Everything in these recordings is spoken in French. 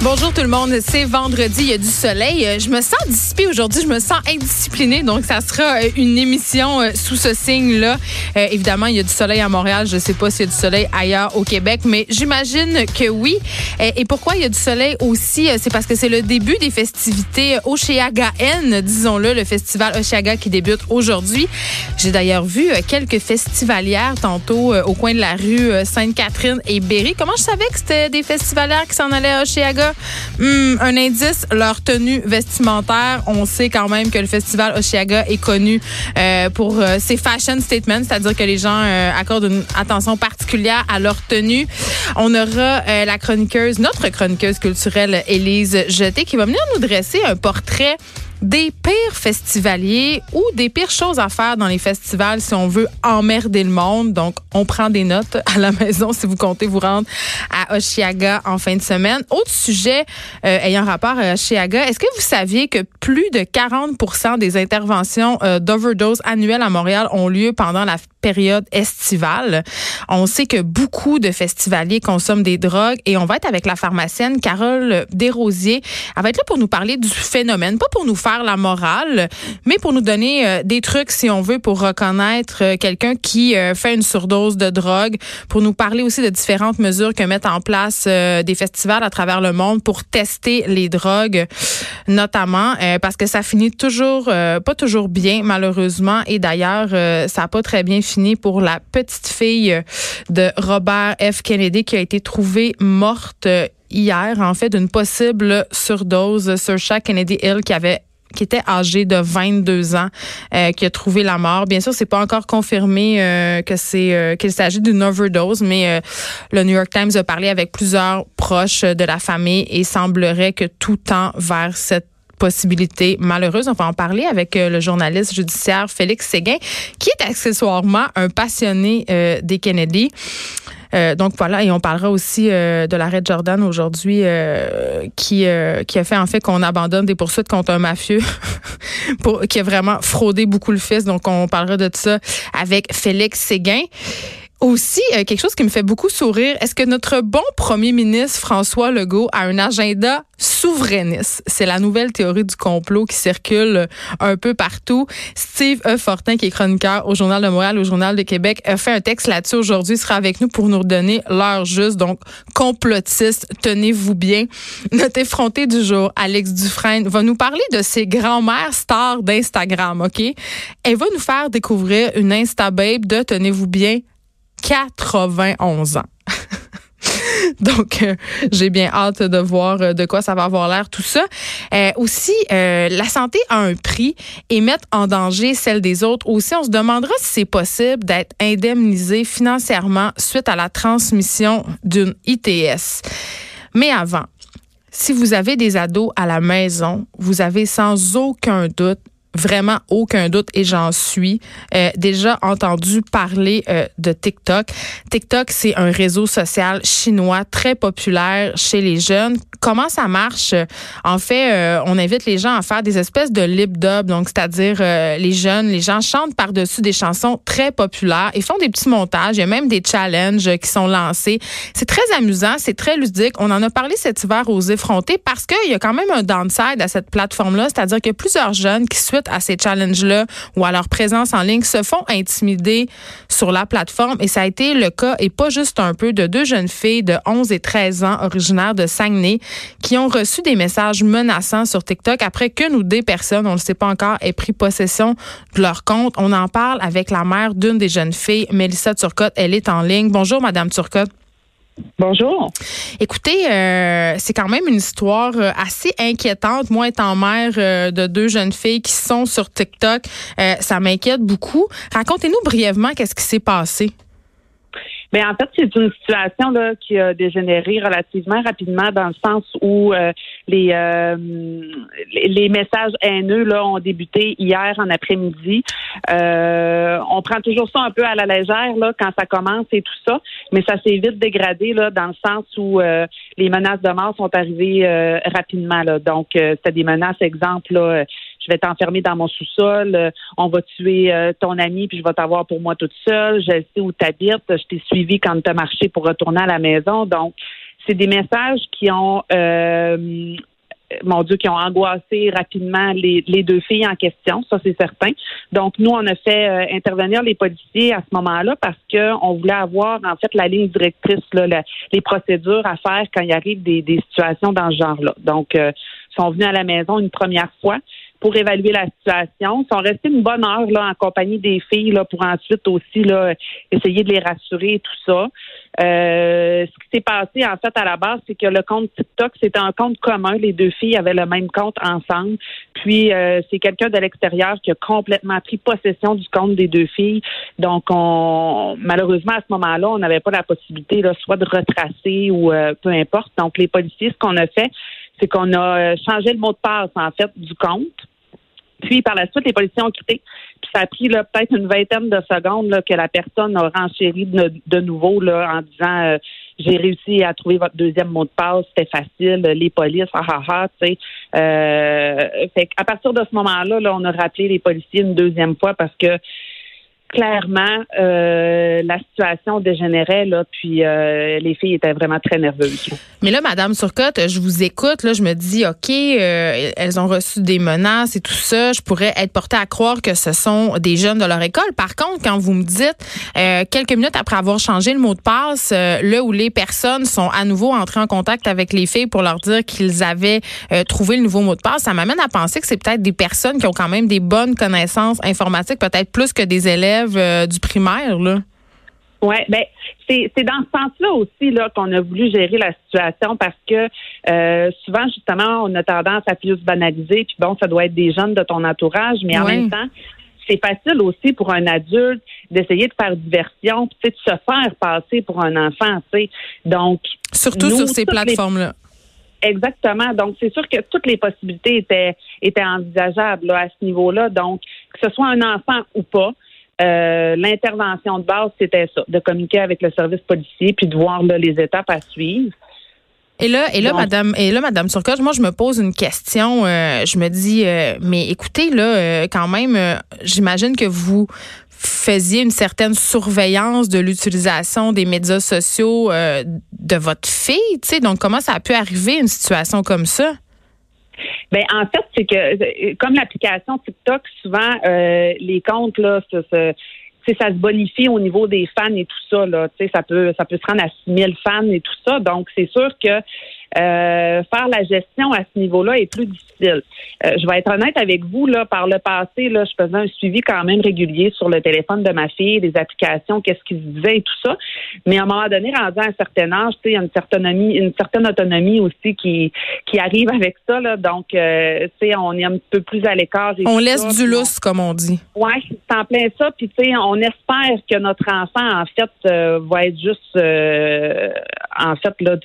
Bonjour tout le monde, c'est vendredi, il y a du soleil. Euh, je me sens dissipée aujourd'hui, je me sens indisciplinée, donc ça sera euh, une émission euh, sous ce signe-là. évidemment, il y a du soleil à Montréal, je ne sais pas s'il y a du soleil ailleurs au Québec, mais j'imagine que oui. Et pourquoi il y a du soleil aussi, c'est parce que c'est le début des festivités N, disons-le, le festival Oshiaga qui débute aujourd'hui. J'ai d'ailleurs vu quelques festivalières tantôt au coin de la rue Sainte-Catherine et Berry. Comment je savais que c'était des festivalières qui s'en allaient à Oshiaga? Hmm, un indice, leur tenue vestimentaire. On sait quand même que le festival Oshiaga est connu euh, pour euh, ses fashion statements, c'est-à-dire que les gens euh, accordent une attention particulière à leur tenue. On aura la chroniqueuse, notre chroniqueuse culturelle, Élise Jeté, qui va venir nous dresser un portrait des pires festivaliers ou des pires choses à faire dans les festivals si on veut emmerder le monde. Donc, on prend des notes à la maison si vous comptez vous rendre à Oshiaga en fin de semaine. Autre sujet euh, ayant rapport à Oshiaga, est-ce que vous saviez que plus de 40% des interventions euh, d'overdose annuelles à Montréal ont lieu pendant la période estivale? On sait que beaucoup de festivaliers consomment des drogues et on va être avec la pharmacienne Carole Desrosiers. Elle va être là pour nous parler du phénomène, pas pour nous faire la morale, mais pour nous donner euh, des trucs, si on veut, pour reconnaître euh, quelqu'un qui euh, fait une surdose de drogue, pour nous parler aussi de différentes mesures que mettent en place des festivals à travers le monde pour tester les drogues, notamment parce que ça finit toujours, pas toujours bien, malheureusement. Et d'ailleurs, ça n'a pas très bien pour la petite fille de Robert F. Kennedy qui a été trouvée morte hier, en fait, d'une possible surdose sur chaque Kennedy Hill qui avait qui était âgé de 22 ans, euh, qui a trouvé la mort. Bien sûr, c'est pas encore confirmé euh, que c'est euh, qu'il s'agit d'une overdose, mais le New York Times a parlé avec plusieurs proches de la famille et semblerait que tout tend vers cette possibilité malheureuse. On va en parler avec le journaliste judiciaire Félix Séguin, qui est accessoirement un passionné des Kennedy. Euh, donc voilà, et on parlera aussi euh, de l'arrêt Jordan aujourd'hui euh, qui a fait en fait qu'on abandonne des poursuites contre un mafieux qui a vraiment fraudé beaucoup le fils. Donc on parlera de ça avec Félix Séguin. Aussi, quelque chose qui me fait beaucoup sourire, est-ce que notre bon premier ministre François Legault a un agenda souverainiste? C'est la nouvelle théorie du complot qui circule un peu partout. Steve E. Fortin, qui est chroniqueur au Journal de Montréal, au Journal de Québec, a fait un texte là-dessus aujourd'hui. Il sera avec nous pour nous redonner l'heure juste. Donc, complotiste, tenez-vous bien. Notre effronté du jour, Alex Dufresne, va nous parler de ses grands-mères stars d'Instagram, OK? Elle va nous faire découvrir une Insta-babe de, tenez-vous bien, 91 ans. Donc, euh, j'ai bien hâte de voir euh, de quoi ça va avoir l'air tout ça. Euh, aussi, la santé a un prix et mettre en danger celle des autres. Aussi, on se demandera si c'est possible d'être indemnisé financièrement suite à la transmission d'une ITS. Mais avant, si vous avez des ados à la maison, vous avez sans aucun doute vraiment aucun doute et j'en suis euh, déjà entendu parler euh, de TikTok. TikTok, c'est un réseau social chinois très populaire chez les jeunes. Comment ça marche? En fait, euh, on invite les gens à faire des espèces de lip dub, donc c'est-à-dire les jeunes, les gens chantent par-dessus des chansons très populaires et font des petits montages. Il y a même des challenges qui sont lancés. C'est très amusant, c'est très ludique. On en a parlé cet hiver aux effrontés parce qu'il y a quand même un downside à cette plateforme-là, c'est-à-dire qu'il y a plusieurs jeunes qui souhaitent à ces challenges-là ou à leur présence en ligne se font intimider sur la plateforme. Et ça a été le cas, et pas juste un peu, de deux jeunes filles de 11 et 13 ans originaires de Saguenay qui ont reçu des messages menaçants sur TikTok après qu'une ou des personnes, on ne le sait pas encore, aient pris possession de leur compte. On en parle avec la mère d'une des jeunes filles, Mélissa Turcotte. Elle est en ligne. Bonjour, Madame Turcotte. Bonjour. Écoutez, euh, c'est quand même une histoire euh, assez inquiétante. Moi, étant mère euh, de deux jeunes filles qui sont sur TikTok, ça m'inquiète beaucoup. Racontez-nous brièvement qu'est-ce qui s'est passé. Mais en fait, c'est une situation là qui a dégénéré relativement rapidement dans le sens où euh, les, euh, les messages haineux là ont débuté hier en après-midi. Euh, on prend toujours ça un peu à la légère là quand ça commence et tout ça, mais ça s'est vite dégradé là dans le sens où les menaces de mort sont arrivées rapidement là. Donc c'était des menaces exemple là je vais t'enfermer dans mon sous-sol, euh, on va tuer euh, ton ami, puis je vais t'avoir pour moi toute seule, je sais où tu habites, je t'ai suivi quand tu as marché pour retourner à la maison. Donc, c'est des messages qui ont euh, mon Dieu, qui ont angoissé rapidement les, deux filles en question, ça c'est certain. Donc nous, on a fait intervenir les policiers à ce moment-là parce qu'on voulait avoir en fait la ligne directrice, là, les procédures à faire quand il arrive des, situations dans ce genre-là. Donc, ils sont venus à la maison une première fois pour évaluer la situation. Ils sont restés une bonne heure là en compagnie des filles là pour ensuite aussi là essayer de les rassurer et tout ça. Euh, ce qui s'est passé en fait à la base, c'est que le compte TikTok c'était un compte commun. Les deux filles avaient le même compte ensemble. Puis euh, c'est quelqu'un de l'extérieur qui a complètement pris possession du compte des deux filles. Donc on malheureusement à ce moment-là, on n'avait pas la possibilité là, soit de retracer ou euh, peu importe. Donc les policiers, ce qu'on a fait, c'est qu'on a changé le mot de passe en fait du compte. Puis par la suite, les policiers ont quitté. Puis ça a pris peut-être une vingtaine de secondes là, que la personne a renchéri de, nouveau là, en disant euh, j'ai réussi à trouver votre deuxième mot de passe, c'était facile, les polices, ah ah ah, tu sais. Euh, fait à partir de ce moment-là, là, on a rappelé les policiers une deuxième fois parce que clairement, euh, la situation dégénérait, là, puis euh, les filles étaient vraiment très nerveuses. Mais là, Madame Surcotte, je vous écoute, là, je me dis, OK, euh, elles ont reçu des menaces et tout ça, je pourrais être portée à croire que ce sont des jeunes de leur école. Par contre, quand vous me dites, quelques minutes après avoir changé le mot de passe, là où les personnes sont à nouveau entrées en contact avec les filles pour leur dire qu'ils avaient trouvé le nouveau mot de passe, ça m'amène à penser que c'est peut-être des personnes qui ont quand même des bonnes connaissances informatiques, peut-être plus que des élèves euh, du primaire, là? Oui, ben c'est dans ce sens-là aussi là qu'on a voulu gérer la situation parce que euh, souvent justement on a tendance à plus banaliser puis bon ça doit être des jeunes de ton entourage mais en même temps c'est facile aussi pour un adulte d'essayer de faire diversion puis de se faire passer pour un enfant tu sais donc surtout sur ces plateformes là Exactement. Donc, c'est sûr que toutes les possibilités étaient, étaient envisageables là, à ce niveau-là. Donc, que ce soit un enfant ou pas, euh, l'intervention de base, c'était ça, de communiquer avec le service policier puis de voir les étapes à suivre. Et là, et là, madame, et là, madame Turcotte, moi, je me pose une question. Euh, je me dis, euh, mais écoutez, là, quand même, j'imagine que vous faisiez une certaine surveillance de l'utilisation des médias sociaux de votre fille, tu sais. Donc, comment ça a pu arriver une situation comme ça? Ben en fait, c'est que euh, comme l'application TikTok, souvent euh, les comptes là, ça, ça, ça se bonifie au niveau des fans et tout ça là. Ça peut ça peut se rendre à 6000 fans et tout ça. Donc c'est sûr que euh, faire la gestion à ce niveau-là est plus difficile. Euh, je vais être honnête avec vous, là, par le passé, là, je faisais un suivi quand même régulier sur le téléphone de ma fille, des applications, qu'est-ce qu'ils disaient et tout ça. Mais à un moment donné, rendu à un certain âge, il y a une certaine autonomie, une certaine autonomie aussi qui, qui arrive avec ça. Là. Donc, euh, tu sais, on est un peu plus à l'écart. On laisse du lousse, comme on dit. Oui, c'est en plein ça. Puis, tu sais, on espère que notre enfant, en fait, va être juste, en fait, là,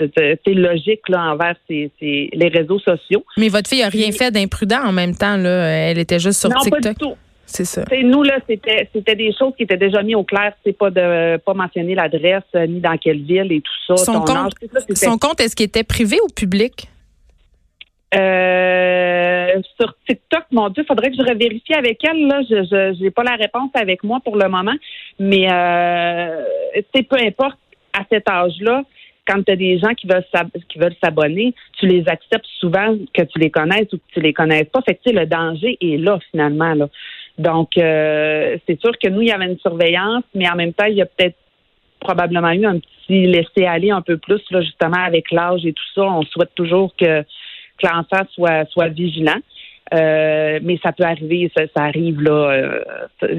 c'est logique, envers les réseaux sociaux. Mais votre fille a rien fait d'imprudent en même temps, là. Elle était juste sur TikTok. Pas du tout. C'est ça. nous, là, c'était, c'était des choses qui étaient déjà mises au clair. C'est pas de pas mentionner l'adresse, euh, ni dans quelle ville et tout ça. Son, compte, son compte, est-ce qu'il était privé ou public? Euh, sur TikTok, mon Dieu, faudrait que je revérifie avec elle. Là, je n'ai pas la réponse avec moi pour le moment, mais euh, peu importe à cet âge-là, quand tu as des gens qui veulent qui veulent s'abonner, tu les acceptes souvent que tu les connaisses ou que tu les connaisses pas. Fait que le danger est là finalement. Là. Donc euh, c'est sûr que nous, il y avait une surveillance, mais en même temps, il y a peut-être probablement eu un petit laisser aller un peu plus là, justement avec l'âge et tout ça. On souhaite toujours que, que l'enfant soit soit vigilant. Euh, mais ça peut arriver, ça, arrive là. Euh,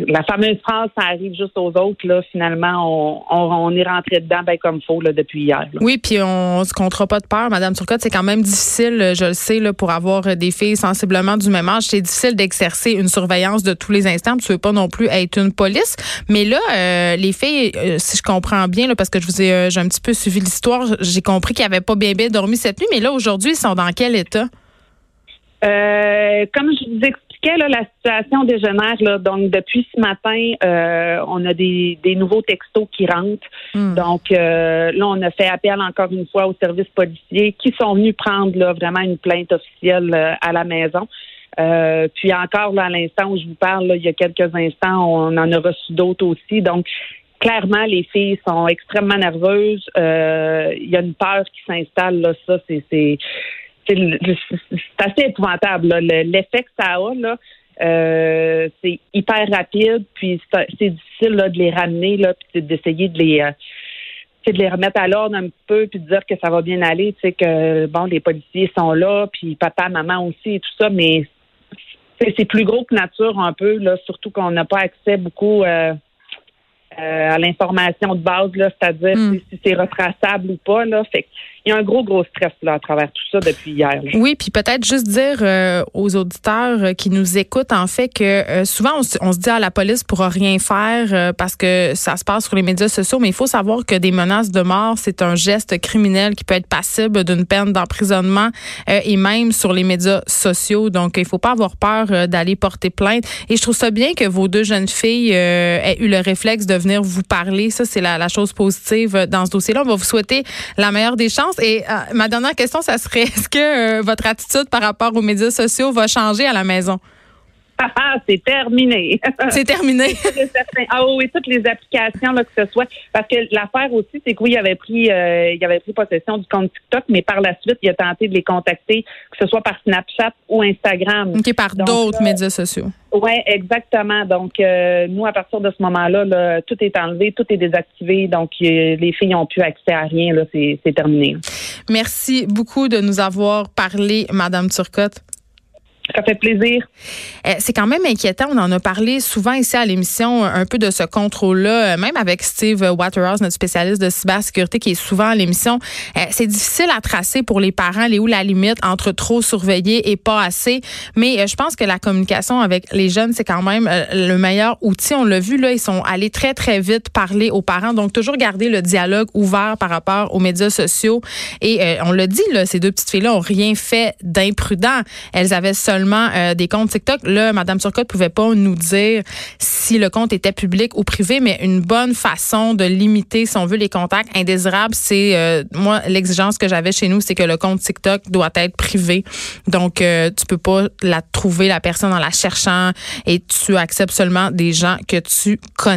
la fameuse phrase, ça arrive juste aux autres. Là, finalement, on, est rentré dedans ben comme faut là, depuis hier. Oui, puis on se comptera pas de peur, Madame Turcotte. C'est quand même difficile, je le sais, là, pour avoir des filles sensiblement du même âge. C'est difficile d'exercer une surveillance de tous les instants. Tu veux pas non plus être une police. Mais là, euh, les filles, si je comprends bien, là, parce que je vous ai, j'ai un petit peu suivi l'histoire, j'ai compris qu'ils n'avaient pas bien bien dormi cette nuit. Mais là, aujourd'hui, ils sont dans quel état? Euh, comme je vous expliquais, là, la situation dégénère. Là, donc, depuis ce matin, euh, on a des, nouveaux textos qui rentrent. Hmm. Donc, euh, là, on a fait appel encore une fois aux services policiers qui sont venus prendre là, vraiment une plainte officielle à la maison. puis encore, là, à l'instant où je vous parle, il y a quelques instants, on en a reçu d'autres aussi. Donc, clairement, les filles sont extrêmement nerveuses. Il y a une peur qui s'installe. Là, ça, c'est c'est assez épouvantable. L'effet que ça a, là, euh, c'est hyper rapide, puis c'est difficile là, de les ramener, là, puis d'essayer de les euh, de les remettre à l'ordre un peu, puis de dire que ça va bien aller, tu sais que bon, les policiers sont là, puis papa, maman aussi et tout ça, mais c'est plus gros que nature un peu, là, surtout qu'on n'a pas accès beaucoup euh, à l'information de base, là, c'est-à-dire hmm. si, c'est retraçable ou pas, là. Fait il y a un gros, gros stress là, à travers tout ça depuis hier. Oui, puis peut-être juste dire euh, aux auditeurs euh, qui nous écoutent, en fait, que euh, souvent, on, se dit à la police pourra rien faire parce que ça se passe sur les médias sociaux, mais il faut savoir que des menaces de mort, c'est un geste criminel qui peut être passible d'une peine d'emprisonnement et même sur les médias sociaux. Donc, il faut pas avoir peur d'aller porter plainte. Et je trouve ça bien que vos deux jeunes filles aient eu le réflexe de venir vous parler. Ça, c'est la, la chose positive dans ce dossier-là. On va vous souhaiter la meilleure des chances. Et euh, ma dernière question, ça serait est-ce que euh, votre attitude par rapport aux médias sociaux va changer à la maison? Ah, c'est terminé. C'est terminé. ah oui, toutes les applications là, que ce soit. Parce que l'affaire aussi, c'est que oui, il avait pris euh, il avait pris possession du compte TikTok, mais par la suite, il a tenté de les contacter, que ce soit par Snapchat ou Instagram. OK, par d'autres médias sociaux. Oui, exactement. Donc, euh, nous, à partir de ce moment-là, tout est enlevé, tout est désactivé. Donc, les filles n'ont plus accès à rien. Là, c'est terminé. Merci beaucoup de nous avoir parlé, Madame Turcotte. Ça fait plaisir. Euh, c'est quand même inquiétant. On en a parlé souvent ici à l'émission, un peu de ce contrôle-là, euh, même avec Steve Waterhouse, notre spécialiste de cybersécurité qui est souvent à l'émission. Euh, c'est difficile à tracer pour les parents, les où la limite entre trop surveiller et pas assez. Mais je pense que la communication avec les jeunes, c'est quand même le meilleur outil. On l'a vu, là, ils sont allés très, très vite parler aux parents. Donc, toujours garder le dialogue ouvert par rapport aux médias sociaux. Et on l'a dit, là, ces deux petites filles-là ont rien fait d'imprudent. Elles avaient seulement euh, des comptes TikTok. Là, Mme Turcotte pouvait pas nous dire si le compte était public ou privé, mais une bonne façon de limiter, si on veut, les contacts indésirables, c'est euh, moi l'exigence que j'avais chez nous, c'est que le compte TikTok doit être privé. Donc, euh, tu peux pas la trouver la personne en la cherchant et tu acceptes seulement des gens que tu connais.